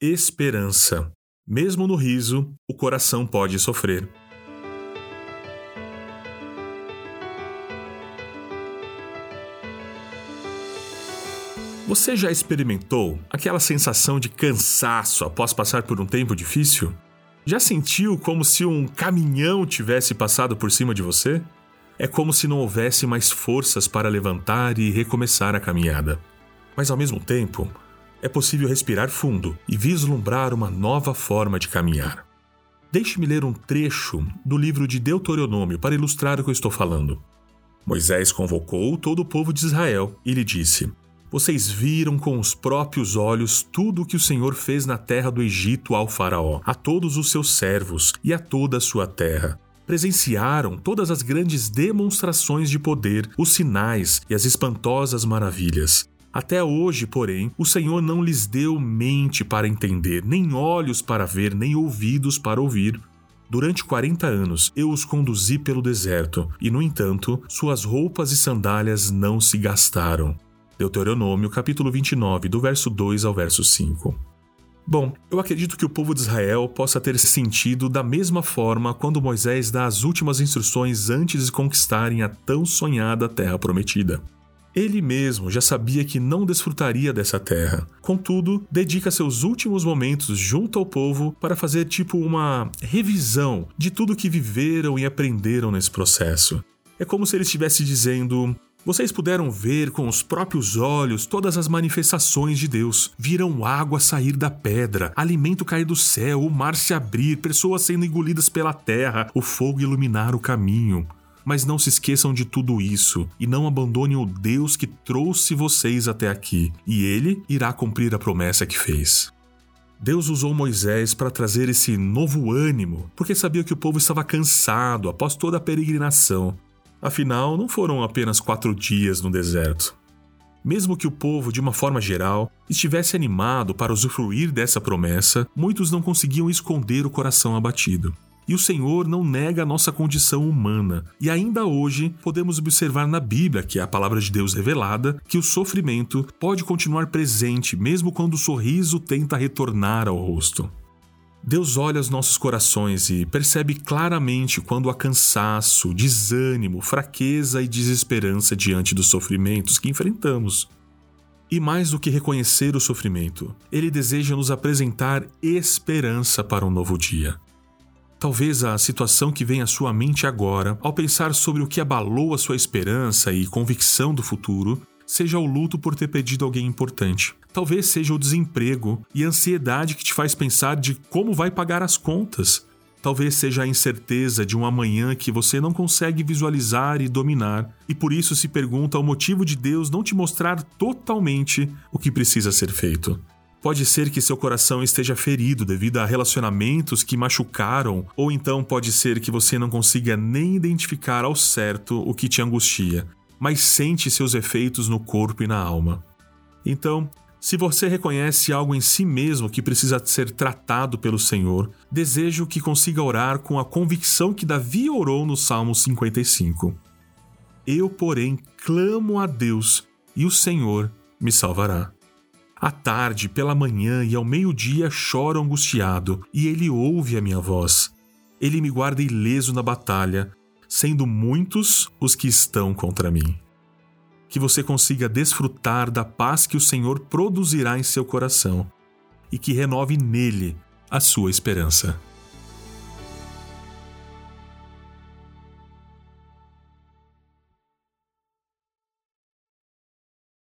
esperança. Mesmo no riso, o coração pode sofrer. Você já experimentou aquela sensação de cansaço após passar por um tempo difícil? Já sentiu como se um caminhão tivesse passado por cima de você? É como se não houvesse mais forças para levantar e recomeçar a caminhada. Mas ao mesmo tempo, é possível respirar fundo e vislumbrar uma nova forma de caminhar. Deixe-me ler um trecho do livro de Deuteronômio para ilustrar o que eu estou falando. Moisés convocou todo o povo de Israel e lhe disse: vocês viram com os próprios olhos tudo o que o Senhor fez na terra do Egito ao Faraó, a todos os seus servos e a toda a sua terra. Presenciaram todas as grandes demonstrações de poder, os sinais e as espantosas maravilhas. Até hoje, porém, o Senhor não lhes deu mente para entender, nem olhos para ver, nem ouvidos para ouvir. Durante quarenta anos eu os conduzi pelo deserto, e, no entanto, suas roupas e sandálias não se gastaram. Deuteronômio, capítulo 29, do verso 2 ao verso 5. Bom, eu acredito que o povo de Israel possa ter se sentido da mesma forma quando Moisés dá as últimas instruções antes de conquistarem a tão sonhada terra prometida. Ele mesmo já sabia que não desfrutaria dessa terra. Contudo, dedica seus últimos momentos junto ao povo para fazer tipo uma revisão de tudo que viveram e aprenderam nesse processo. É como se ele estivesse dizendo: vocês puderam ver com os próprios olhos todas as manifestações de Deus. Viram água sair da pedra, alimento cair do céu, o mar se abrir, pessoas sendo engolidas pela terra, o fogo iluminar o caminho. Mas não se esqueçam de tudo isso e não abandonem o Deus que trouxe vocês até aqui, e ele irá cumprir a promessa que fez. Deus usou Moisés para trazer esse novo ânimo, porque sabia que o povo estava cansado após toda a peregrinação Afinal, não foram apenas quatro dias no deserto. Mesmo que o povo, de uma forma geral, estivesse animado para usufruir dessa promessa, muitos não conseguiam esconder o coração abatido. E o Senhor não nega a nossa condição humana. E ainda hoje podemos observar na Bíblia, que é a palavra de Deus revelada, que o sofrimento pode continuar presente mesmo quando o sorriso tenta retornar ao rosto. Deus olha os nossos corações e percebe claramente quando há cansaço, desânimo, fraqueza e desesperança diante dos sofrimentos que enfrentamos. E mais do que reconhecer o sofrimento, Ele deseja nos apresentar esperança para um novo dia. Talvez a situação que vem à sua mente agora, ao pensar sobre o que abalou a sua esperança e convicção do futuro, seja o luto por ter perdido alguém importante. Talvez seja o desemprego e a ansiedade que te faz pensar de como vai pagar as contas. Talvez seja a incerteza de um amanhã que você não consegue visualizar e dominar, e por isso se pergunta o motivo de Deus não te mostrar totalmente o que precisa ser feito. Pode ser que seu coração esteja ferido devido a relacionamentos que machucaram, ou então pode ser que você não consiga nem identificar ao certo o que te angustia, mas sente seus efeitos no corpo e na alma. Então, se você reconhece algo em si mesmo que precisa ser tratado pelo Senhor, desejo que consiga orar com a convicção que Davi orou no Salmo 55. Eu, porém, clamo a Deus e o Senhor me salvará. À tarde, pela manhã e ao meio-dia choro angustiado, e ele ouve a minha voz. Ele me guarda ileso na batalha, sendo muitos os que estão contra mim. Que você consiga desfrutar da paz que o Senhor produzirá em seu coração e que renove nele a sua esperança.